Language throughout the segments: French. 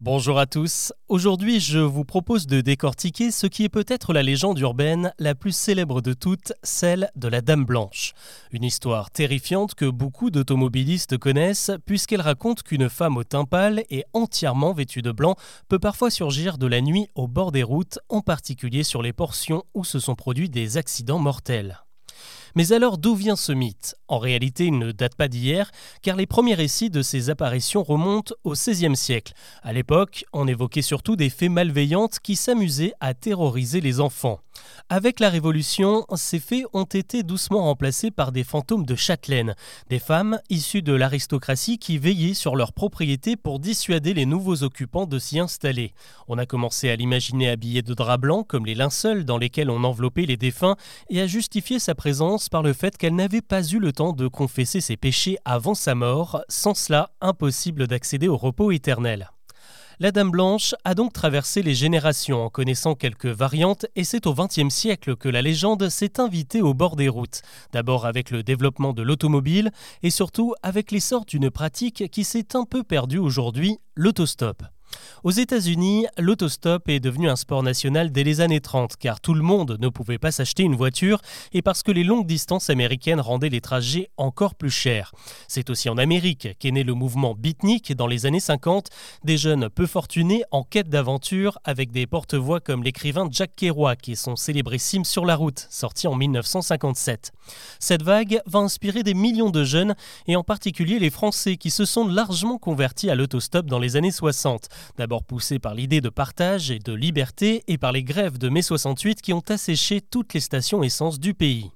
Bonjour à tous. Aujourd'hui, je vous propose de décortiquer ce qui est peut-être la légende urbaine la plus célèbre de toutes, celle de la Dame Blanche. Une histoire terrifiante que beaucoup d'automobilistes connaissent puisqu'elle raconte qu'une femme au teint pâle et entièrement vêtue de blanc peut parfois surgir de la nuit au bord des routes, en particulier sur les portions où se sont produits des accidents mortels. Mais alors d'où vient ce mythe? En réalité, il ne date pas d'hier, car les premiers récits de ces apparitions remontent au XVIe siècle. À l'époque, on évoquait surtout des faits malveillantes qui s'amusaient à terroriser les enfants. Avec la Révolution, ces faits ont été doucement remplacés par des fantômes de châtelaines, des femmes issues de l'aristocratie qui veillaient sur leurs propriétés pour dissuader les nouveaux occupants de s'y installer. On a commencé à l'imaginer habillé de drap blanc comme les linceuls dans lesquels on enveloppait les défunts et à justifier sa présence par le fait qu'elle n'avait pas eu le de confesser ses péchés avant sa mort, sans cela impossible d'accéder au repos éternel. La Dame Blanche a donc traversé les générations en connaissant quelques variantes et c'est au XXe siècle que la légende s'est invitée au bord des routes. D'abord avec le développement de l'automobile et surtout avec l'essor d'une pratique qui s'est un peu perdue aujourd'hui, l'autostop. Aux États-Unis, l'autostop est devenu un sport national dès les années 30 car tout le monde ne pouvait pas s'acheter une voiture et parce que les longues distances américaines rendaient les trajets encore plus chers. C'est aussi en Amérique qu'est né le mouvement beatnik dans les années 50, des jeunes peu fortunés en quête d'aventure avec des porte-voix comme l'écrivain Jack Kerouac et son célébrissime Sur la route, sorti en 1957. Cette vague va inspirer des millions de jeunes et en particulier les Français qui se sont largement convertis à l'autostop dans les années 60 d'abord poussé par l'idée de partage et de liberté et par les grèves de mai 68 qui ont asséché toutes les stations essence du pays.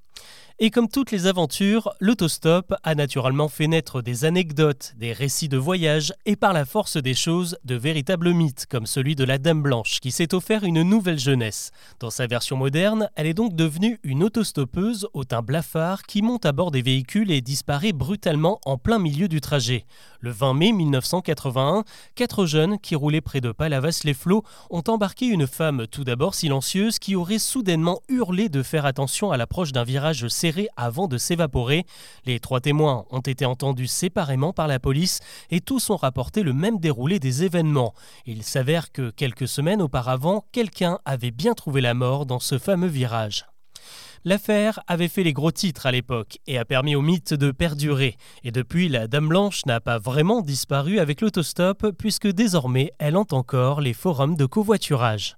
Et comme toutes les aventures, l'autostop a naturellement fait naître des anecdotes, des récits de voyage et par la force des choses, de véritables mythes comme celui de la Dame Blanche qui s'est offert une nouvelle jeunesse. Dans sa version moderne, elle est donc devenue une autostoppeuse au teint blafard qui monte à bord des véhicules et disparaît brutalement en plein milieu du trajet. Le 20 mai 1981, quatre jeunes qui roulaient près de Palavas-les-Flots ont embarqué une femme tout d'abord silencieuse qui aurait soudainement hurlé de faire attention à l'approche d'un virage avant de s'évaporer. Les trois témoins ont été entendus séparément par la police et tous ont rapporté le même déroulé des événements. Il s'avère que quelques semaines auparavant, quelqu'un avait bien trouvé la mort dans ce fameux virage. L'affaire avait fait les gros titres à l'époque et a permis au mythe de perdurer. Et depuis, la Dame Blanche n'a pas vraiment disparu avec l'autostop puisque désormais elle hante encore les forums de covoiturage.